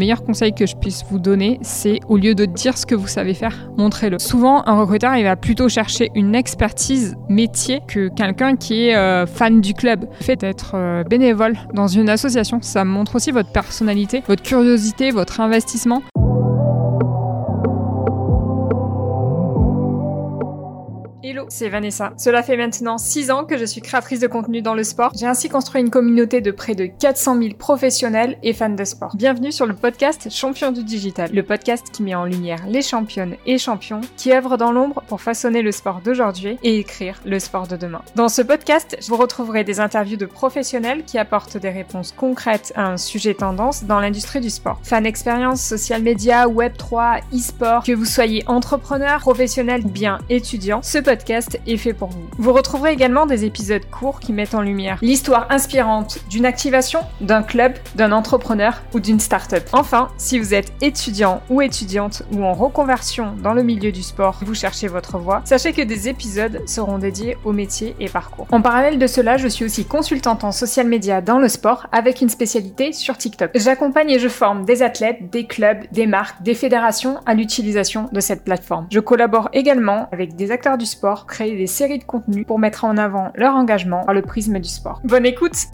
meilleur conseil que je puisse vous donner, c'est au lieu de dire ce que vous savez faire, montrez-le. Souvent, un recruteur, il va plutôt chercher une expertise métier que quelqu'un qui est euh, fan du club. Le fait d'être euh, bénévole dans une association, ça montre aussi votre personnalité, votre curiosité, votre investissement. Hello, c'est Vanessa. Cela fait maintenant 6 ans que je suis créatrice de contenu dans le sport. J'ai ainsi construit une communauté de près de 400 000 professionnels et fans de sport. Bienvenue sur le podcast Champion du Digital, le podcast qui met en lumière les championnes et champions qui œuvrent dans l'ombre pour façonner le sport d'aujourd'hui et écrire le sport de demain. Dans ce podcast, vous retrouverez des interviews de professionnels qui apportent des réponses concrètes à un sujet tendance dans l'industrie du sport. Fan expérience, social media, web3, e-sport, que vous soyez entrepreneur, professionnel bien étudiant, ce podcast est fait pour vous. Vous retrouverez également des épisodes courts qui mettent en lumière l'histoire inspirante d'une activation, d'un club, d'un entrepreneur ou d'une start-up. Enfin, si vous êtes étudiant ou étudiante ou en reconversion dans le milieu du sport, vous cherchez votre voie, sachez que des épisodes seront dédiés au métier et parcours. En parallèle de cela, je suis aussi consultante en social media dans le sport avec une spécialité sur TikTok. J'accompagne et je forme des athlètes, des clubs, des marques, des fédérations à l'utilisation de cette plateforme. Je collabore également avec des acteurs du sport créer des séries de contenus pour mettre en avant leur engagement par le prisme du sport. Bonne écoute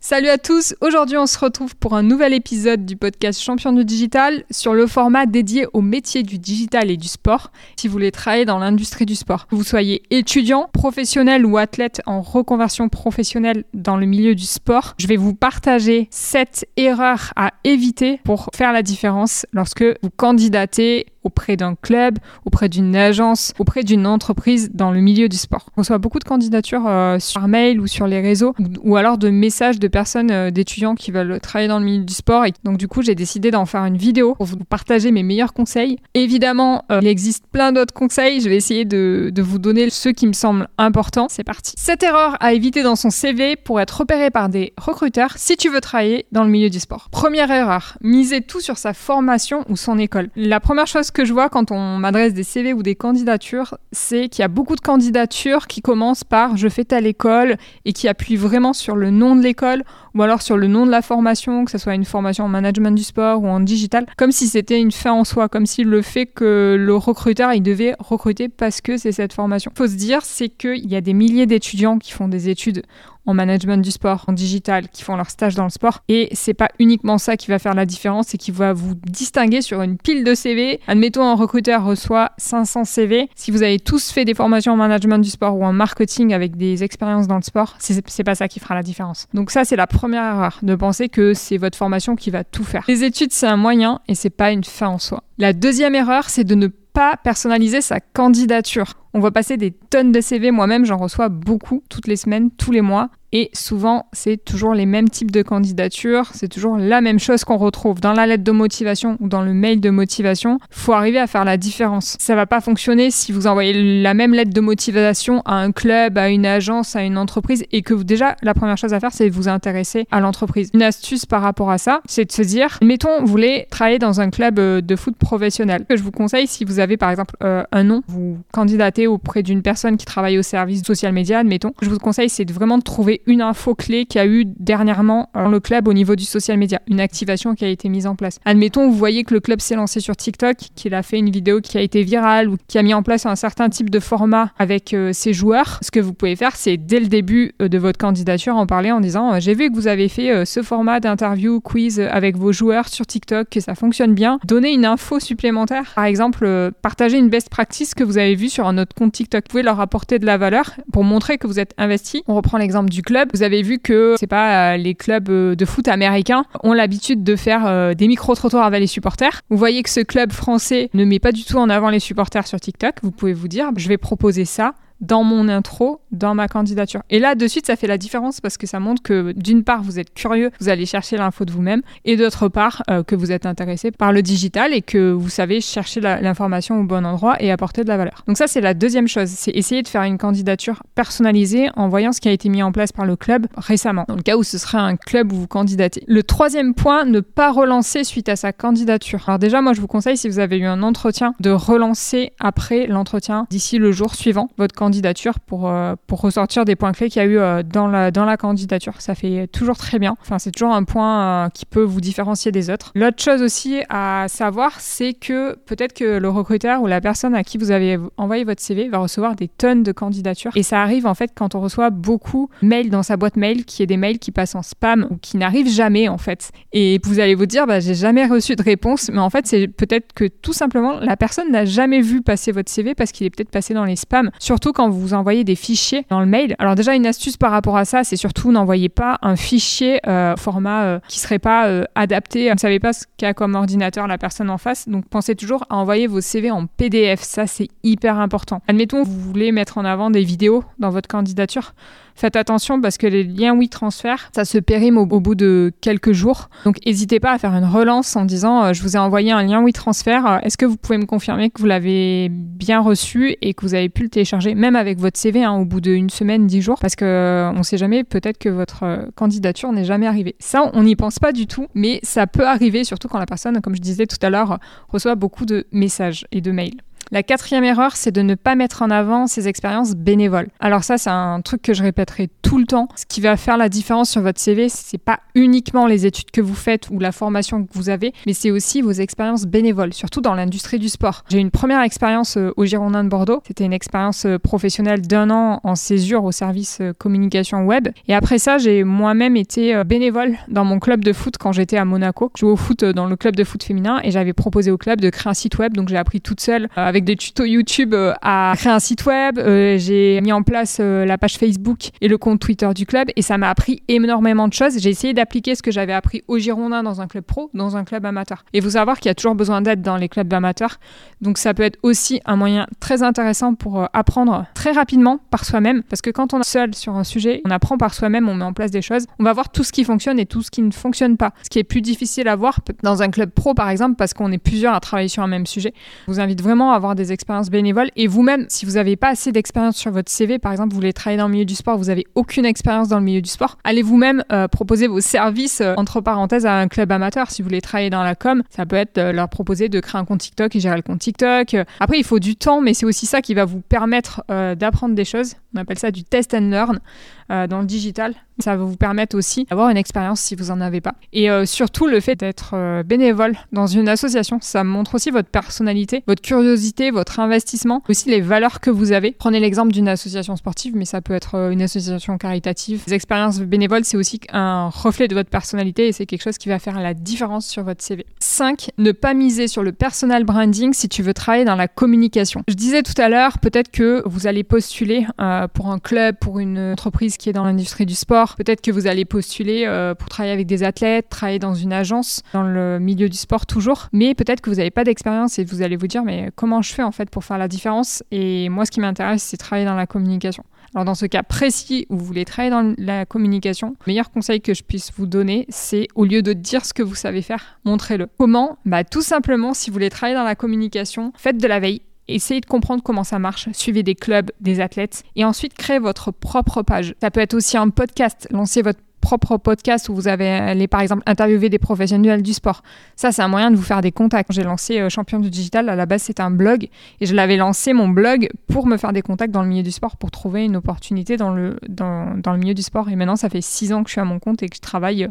Salut à tous, aujourd'hui on se retrouve pour un nouvel épisode du podcast Champion du Digital sur le format dédié au métier du digital et du sport. Si vous voulez travailler dans l'industrie du sport, que vous soyez étudiant, professionnel ou athlète en reconversion professionnelle dans le milieu du sport, je vais vous partager 7 erreurs à éviter pour faire la différence lorsque vous candidatez auprès d'un club, auprès d'une agence, auprès d'une entreprise dans le milieu du sport. On reçoit beaucoup de candidatures euh, sur mail ou sur les réseaux ou, alors de messages de personnes, euh, d'étudiants qui veulent travailler dans le milieu du sport. Et donc du coup, j'ai décidé d'en faire une vidéo pour vous partager mes meilleurs conseils. Évidemment, euh, il existe plein d'autres conseils. Je vais essayer de, de vous donner ceux qui me semblent importants. C'est parti. Cette erreur à éviter dans son CV pour être repéré par des recruteurs si tu veux travailler dans le milieu du sport. Première erreur, miser tout sur sa formation ou son école. La première chose que que je vois quand on m'adresse des CV ou des candidatures, c'est qu'il y a beaucoup de candidatures qui commencent par je fais telle école et qui appuient vraiment sur le nom de l'école ou alors sur le nom de la formation, que ce soit une formation en management du sport ou en digital, comme si c'était une fin en soi, comme si le fait que le recruteur il devait recruter parce que c'est cette formation. Faut se dire, c'est qu'il y a des milliers d'étudiants qui font des études en management du sport, en digital, qui font leur stage dans le sport. Et c'est pas uniquement ça qui va faire la différence, c'est qui va vous distinguer sur une pile de CV. Admettons, un recruteur reçoit 500 CV. Si vous avez tous fait des formations en management du sport ou en marketing avec des expériences dans le sport, c'est pas ça qui fera la différence. Donc ça, c'est la première erreur, de penser que c'est votre formation qui va tout faire. Les études, c'est un moyen et c'est pas une fin en soi. La deuxième erreur, c'est de ne pas personnaliser sa candidature. On voit passer des tonnes de CV, moi-même j'en reçois beaucoup toutes les semaines, tous les mois. Et souvent, c'est toujours les mêmes types de candidatures, c'est toujours la même chose qu'on retrouve dans la lettre de motivation ou dans le mail de motivation. Faut arriver à faire la différence. Ça va pas fonctionner si vous envoyez la même lettre de motivation à un club, à une agence, à une entreprise et que déjà, la première chose à faire, c'est de vous intéresser à l'entreprise. Une astuce par rapport à ça, c'est de se dire, mettons, vous voulez travailler dans un club euh, de foot professionnel. Que je vous conseille, si vous avez par exemple euh, un nom, vous candidatez auprès d'une personne qui travaille au service social media, admettons, je vous conseille, c'est vraiment de une info clé qu'il y a eu dernièrement dans le club au niveau du social media, une activation qui a été mise en place. Admettons, vous voyez que le club s'est lancé sur TikTok, qu'il a fait une vidéo qui a été virale ou qui a mis en place un certain type de format avec euh, ses joueurs. Ce que vous pouvez faire, c'est dès le début euh, de votre candidature en parler en disant euh, j'ai vu que vous avez fait ce format d'interview quiz avec vos joueurs sur TikTok, que ça fonctionne bien. Donnez une info supplémentaire. Par exemple, partagez une best practice que vous avez vue sur un autre compte TikTok. Vous pouvez leur apporter de la valeur pour montrer que vous êtes investi. On reprend l'exemple du vous avez vu que c'est pas euh, les clubs euh, de foot américains ont l'habitude de faire euh, des micro-trottoirs avec les supporters. Vous voyez que ce club français ne met pas du tout en avant les supporters sur TikTok. Vous pouvez vous dire, je vais proposer ça dans mon intro, dans ma candidature. Et là, de suite, ça fait la différence parce que ça montre que d'une part, vous êtes curieux, vous allez chercher l'info de vous-même, et d'autre part, euh, que vous êtes intéressé par le digital et que vous savez chercher l'information au bon endroit et apporter de la valeur. Donc ça, c'est la deuxième chose, c'est essayer de faire une candidature personnalisée en voyant ce qui a été mis en place par le club récemment, dans le cas où ce serait un club où vous candidatez. Le troisième point, ne pas relancer suite à sa candidature. Alors déjà, moi, je vous conseille, si vous avez eu un entretien, de relancer après l'entretien d'ici le jour suivant votre candidature candidature pour, euh, pour ressortir des points clés qu'il y a eu dans, la, dans la candidature. Ça fait toujours très bien. Enfin, c'est toujours un point qui peut vous différencier des autres. L'autre chose aussi à savoir, c'est que peut-être que le recruteur ou la personne à qui vous avez envoyé votre CV va recevoir des tonnes de candidatures. Et ça arrive en fait quand on reçoit beaucoup de mails dans sa boîte mail, qui est des mails qui passent en spam ou qui n'arrivent jamais en fait. Et vous allez vous dire, bah, j'ai jamais reçu de réponse, mais en fait, c'est peut-être que tout simplement la personne n'a jamais vu passer votre CV parce qu'il est peut-être passé dans les spams. Surtout quand vous envoyez des fichiers dans le mail. Alors déjà, une astuce par rapport à ça, c'est surtout n'envoyez pas un fichier euh, format euh, qui serait pas euh, adapté. Vous ne savez pas ce qu'a comme ordinateur la personne en face, donc pensez toujours à envoyer vos CV en PDF. Ça, c'est hyper important. Admettons, vous voulez mettre en avant des vidéos dans votre candidature. Faites attention parce que les liens WeTransfer, ça se périme au, bout de quelques jours. Donc n'hésitez pas à faire une relance en disant euh, je vous ai envoyé un lien WeTransfer. Est-ce que vous pouvez me confirmer que vous l'avez bien reçu et que vous avez pu le télécharger, avec votre CV, hein, au bout d'une semaine, dix jours Parce que euh, on ne sait jamais, peut-être que votre candidature n'est jamais arrivée. Ça, on n'y pense pas du tout, mais ça peut arriver, surtout quand la personne, comme je disais tout à l'heure, reçoit beaucoup de messages et de mails. La quatrième erreur, c'est de ne pas mettre en avant ses expériences bénévoles. Alors ça, c'est un truc que je répéterai tout le temps. Ce qui va faire la différence sur votre CV, c'est pas uniquement les études que vous faites ou la formation que vous avez, mais c'est aussi vos expériences bénévoles, surtout dans l'industrie du sport. J'ai une première expérience euh, au Girondin de Bordeaux. C'était une expérience euh, professionnelle d'un an en césure au service euh, communication web. Et après ça, j'ai moi-même été bénévole dans mon club de foot quand j'étais à Monaco. Je jouais au foot dans le club de foot féminin et j'avais proposé au club de créer un site web. Donc j'ai appris toute seule avec avec des tutos YouTube euh, à créer un site web. Euh, j'ai mis en place euh, la page Facebook et le compte Twitter du club et ça m'a appris énormément de choses. J'ai essayé d'appliquer ce que j'avais appris au Girondin dans un club pro, dans un club amateur. Et vous savoir qu'il y a toujours besoin d'aide dans les clubs amateurs. Donc ça peut être aussi un moyen très intéressant pour apprendre très rapidement par soi-même. Parce que quand on est seul sur un sujet, on apprend par soi-même, on met en place des choses. On va voir tout ce qui fonctionne et tout ce qui ne fonctionne pas. Ce qui est plus difficile à voir dans un club pro par exemple parce qu'on est plusieurs à travailler sur un même sujet. Je vous invite vraiment à des expériences bénévoles. Et vous-même, si vous n'avez pas assez d'expérience sur votre CV, par exemple, vous voulez travailler dans le milieu du sport, vous n'avez aucune expérience dans le milieu du sport, allez vous-même euh, proposer vos services, euh, entre parenthèses, à un club amateur. Si vous voulez travailler dans la com, ça peut être euh, leur proposer de créer un compte TikTok et gérer le compte TikTok. Après, il faut du temps, mais c'est aussi ça qui va vous permettre d'apprendre des choses. On appelle ça du test and learn dans le digital. Ça va vous permettre aussi d'avoir une expérience si vous en avez pas. Et euh, surtout, le fait d'être euh, bénévole dans une association, ça montre aussi votre personnalité, votre curiosité, votre investissement, aussi les valeurs que vous avez. Prenez l'exemple d'une association sportive, mais ça peut être euh, une association caritative. Les expériences bénévoles, c'est aussi un reflet de votre personnalité et c'est quelque chose qui va faire la différence sur votre CV. 5. Ne pas miser sur le personal branding si tu veux travailler dans la communication. Je disais tout à l'heure, peut-être que vous allez postuler pour un club, pour une entreprise qui est dans l'industrie du sport Peut-être que vous allez postuler euh, pour travailler avec des athlètes, travailler dans une agence, dans le milieu du sport toujours. Mais peut-être que vous n'avez pas d'expérience et vous allez vous dire, mais comment je fais en fait pour faire la différence? Et moi, ce qui m'intéresse, c'est travailler dans la communication. Alors dans ce cas précis où vous voulez travailler dans la communication, le meilleur conseil que je puisse vous donner, c'est au lieu de dire ce que vous savez faire, montrez-le. Comment? Bah tout simplement, si vous voulez travailler dans la communication, faites de la veille, Essayez de comprendre comment ça marche, suivez des clubs, des athlètes, et ensuite créez votre propre page. Ça peut être aussi un podcast, lancez votre propre podcast où vous avez allé par exemple interviewer des professionnels du sport. Ça, c'est un moyen de vous faire des contacts. J'ai lancé euh, Champion du Digital, à la base c'était un blog et je l'avais lancé mon blog pour me faire des contacts dans le milieu du sport, pour trouver une opportunité dans le, dans, dans le milieu du sport. Et maintenant, ça fait six ans que je suis à mon compte et que je travaille euh,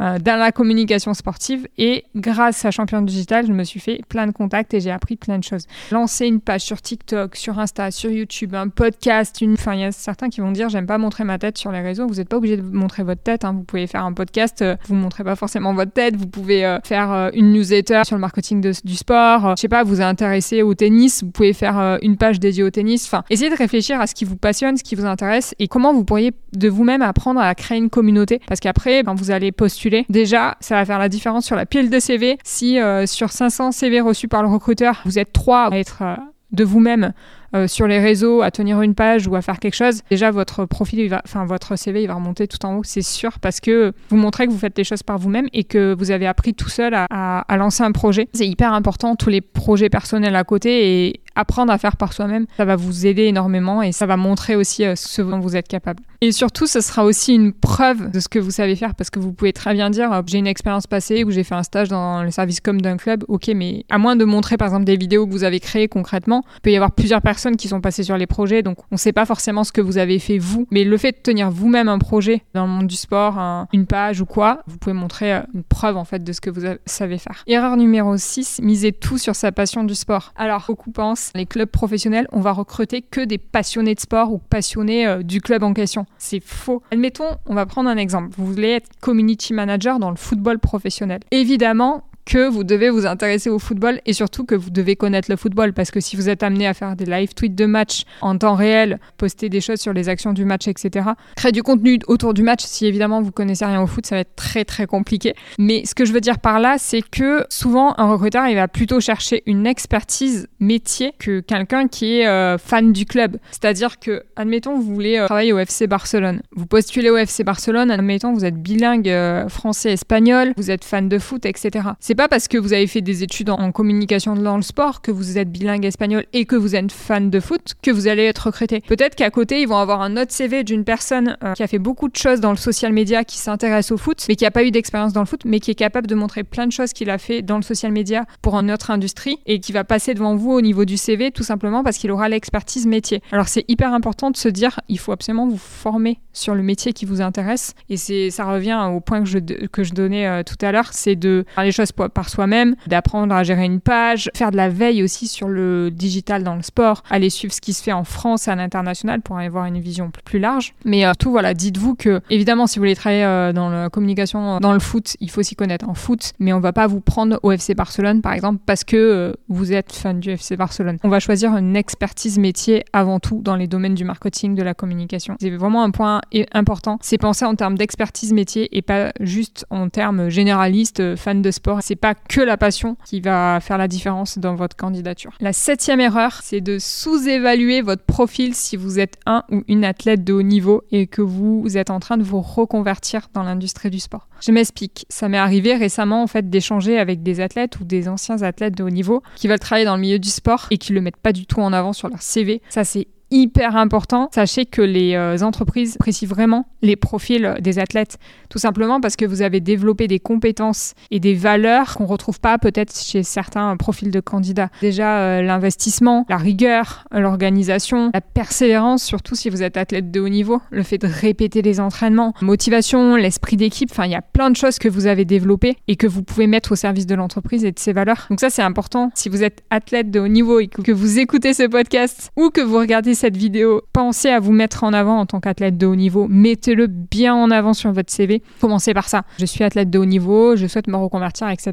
euh, dans la communication sportive. Et grâce à Champion Digital, je me suis fait plein de contacts et j'ai appris plein de choses. Lancer une page sur TikTok, sur Insta, sur YouTube, un podcast, une... enfin il y a certains qui vont dire j'aime pas montrer ma tête sur les réseaux. Vous n'êtes pas obligé de montrer votre tête. Hein. Vous pouvez faire un podcast, euh, vous montrez pas forcément votre tête. Vous pouvez euh, faire une newsletter sur le marketing du sport. je sais pas, vous intéressez au tennis, vous pouvez faire une page dédiée au tennis. Enfin, essayez de réfléchir à ce qui vous passionne, ce qui vous intéresse et comment vous pourriez de vous-même apprendre à créer une communauté. Parce qu'après, ben, vous allez postuler Déjà, ça va faire la différence sur la pile de CV. Si euh, sur 500 CV reçus par le recruteur, vous êtes trois à être euh, de vous-même euh, sur les réseaux à tenir une page ou à faire quelque chose, déjà votre profil, enfin votre CV, il va remonter tout en haut, c'est sûr, parce que vous montrez que vous faites les choses par vous-même et que vous avez appris tout seul à, lancer un projet. C'est hyper important, tous les projets personnels à côté et apprendre à faire par soi-même, ça va vous aider énormément et ça va montrer aussi ce dont vous êtes capable. Et surtout, ce sera aussi une preuve de ce que vous savez faire parce que vous pouvez très bien dire euh, j'ai une expérience passée où j'ai fait un stage dans le service com d'un club. Ok, mais à moins de montrer par exemple des vidéos que vous avez créées concrètement, il peut y avoir plusieurs personnes qui sont passées sur les projets, donc on ne sait pas forcément ce que vous avez fait vous, mais le fait de tenir vous-même un projet dans le monde du sport, une page ou quoi, vous pouvez montrer euh, une preuve en fait de ce que vous savez faire. Erreur numéro 6, misez tout sur sa passion du sport. Alors, beaucoup pensent, les clubs professionnels, on va recruter que des passionnés de sport ou passionnés euh, du club en question. C'est faux. Admettons, on va prendre un exemple. Vous voulez être community manager dans le football professionnel. Évidemment, que vous devez vous intéresser au football et surtout que vous devez connaître le football parce que si vous êtes amené à faire des live tweets de match en temps réel, poster des choses sur les actions du match, etc., créer du contenu autour du match, si évidemment vous connaissez rien au foot, ça va être très très compliqué. Mais ce que je veux dire par là, c'est que souvent un recruteur, il va plutôt chercher une expertise métier que quelqu'un qui est euh, fan du club. C'est-à-dire que, admettons, vous voulez euh, travailler au FC Barcelone. Vous postulez au FC Barcelone, admettons, vous êtes bilingue euh, français-espagnol, vous êtes fan de foot, etc. pas parce que vous avez fait des études en, communication dans le sport, que vous êtes bilingue espagnol et que vous êtes fan de foot, que vous allez être recruté. Peut-être qu'à côté, ils vont avoir un autre CV d'une personne euh, qui a fait beaucoup de choses dans le social media, qui s'intéresse au foot, mais qui n'a pas eu d'expérience dans le foot, mais qui est capable de montrer plein de choses qu'il a fait dans le social media pour une autre industrie et qui va passer devant vous au niveau du CV tout simplement parce qu'il aura l'expertise métier. Alors c'est hyper important de se dire, il faut absolument vous former sur le métier qui vous intéresse et c'est ça revient au point que je, que je donnais euh, tout à l'heure, c'est de faire les choses par soi-même, d'apprendre à gérer une page, faire de la veille aussi sur le digital dans le sport, aller suivre ce qui se fait en France et à l'international pour avoir une vision plus large. Mais euh, tout, voilà, dites-vous que, évidemment, si vous voulez travailler euh, dans la communication, dans le foot, il faut s'y connaître en foot, mais on va pas vous prendre au FC Barcelone, par exemple, parce que euh, vous êtes fan du FC Barcelone. On va choisir une expertise métier avant tout dans les domaines du marketing, de la communication. C'est vraiment un point important, c'est penser en termes d'expertise métier et pas juste en termes généralistes, fan de sport. Pas que la passion qui va faire la différence dans votre candidature. La septième erreur, c'est de sous-évaluer votre profil si vous êtes un ou une athlète de haut niveau et que vous êtes en train de vous reconvertir dans l'industrie du sport. Je m'explique. Ça m'est arrivé récemment en fait d'échanger avec des athlètes ou des anciens athlètes de haut niveau qui veulent travailler dans le milieu du sport et qui le mettent pas du tout en avant sur leur CV. Ça c'est hyper important. Sachez que les euh, entreprises apprécient vraiment les profils des athlètes, tout simplement parce que vous avez développé des compétences et des valeurs qu'on retrouve pas peut-être chez certains profils de candidats. Déjà euh, l'investissement, la rigueur, l'organisation, la persévérance, surtout si vous êtes athlète de haut niveau, le fait de répéter les entraînements, motivation, l'esprit d'équipe. Enfin, il y a plein de choses que vous avez développées et que vous pouvez mettre au service de l'entreprise et de ses valeurs. Donc ça, c'est important. Si vous êtes athlète de haut niveau et que vous écoutez ce podcast ou que vous regardez cette vidéo, pensez à vous mettre en avant en tant qu'athlète de haut niveau. Mettez-le bien en avant sur votre CV. Commencez par ça. Je suis athlète de haut niveau, je souhaite me reconvertir, etc.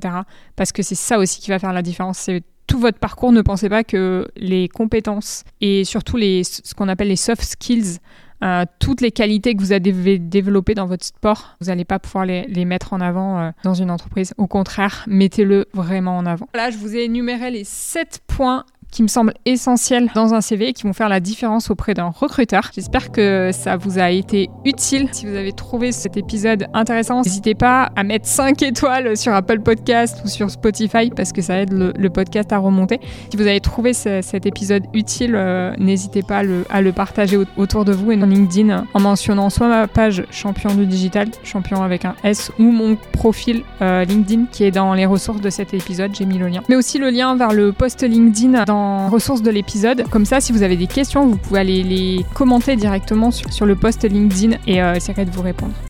Parce que c'est ça aussi qui va faire la différence. C'est tout votre parcours. Ne pensez pas que les compétences et surtout les, ce qu'on appelle les soft skills, euh, toutes les qualités que vous avez développées dans votre sport, vous n'allez pas pouvoir les, mettre en avant euh, dans une entreprise. Au contraire, mettez-le vraiment en avant. Là, je vous ai énuméré les 7 points qui me semblent essentiels dans un CV et qui vont faire la différence auprès d'un recruteur. J'espère que ça vous a été utile. Si vous avez trouvé cet épisode intéressant, n'hésitez pas à mettre 5 étoiles sur Apple Podcast ou sur Spotify parce que ça aide le, podcast à remonter. Si vous avez trouvé cet épisode utile, euh, n'hésitez pas à le, à le, partager autour de vous et dans LinkedIn en mentionnant soit ma page champion du digital, champion avec un S, ou mon profil euh, LinkedIn qui est dans les ressources de cet épisode. J'ai mis le lien. Mais aussi le lien vers le post LinkedIn dans ressources de l'épisode. Comme ça, si vous avez des questions, vous pouvez aller les commenter directement sur, le post LinkedIn et euh, essayer de vous répondre.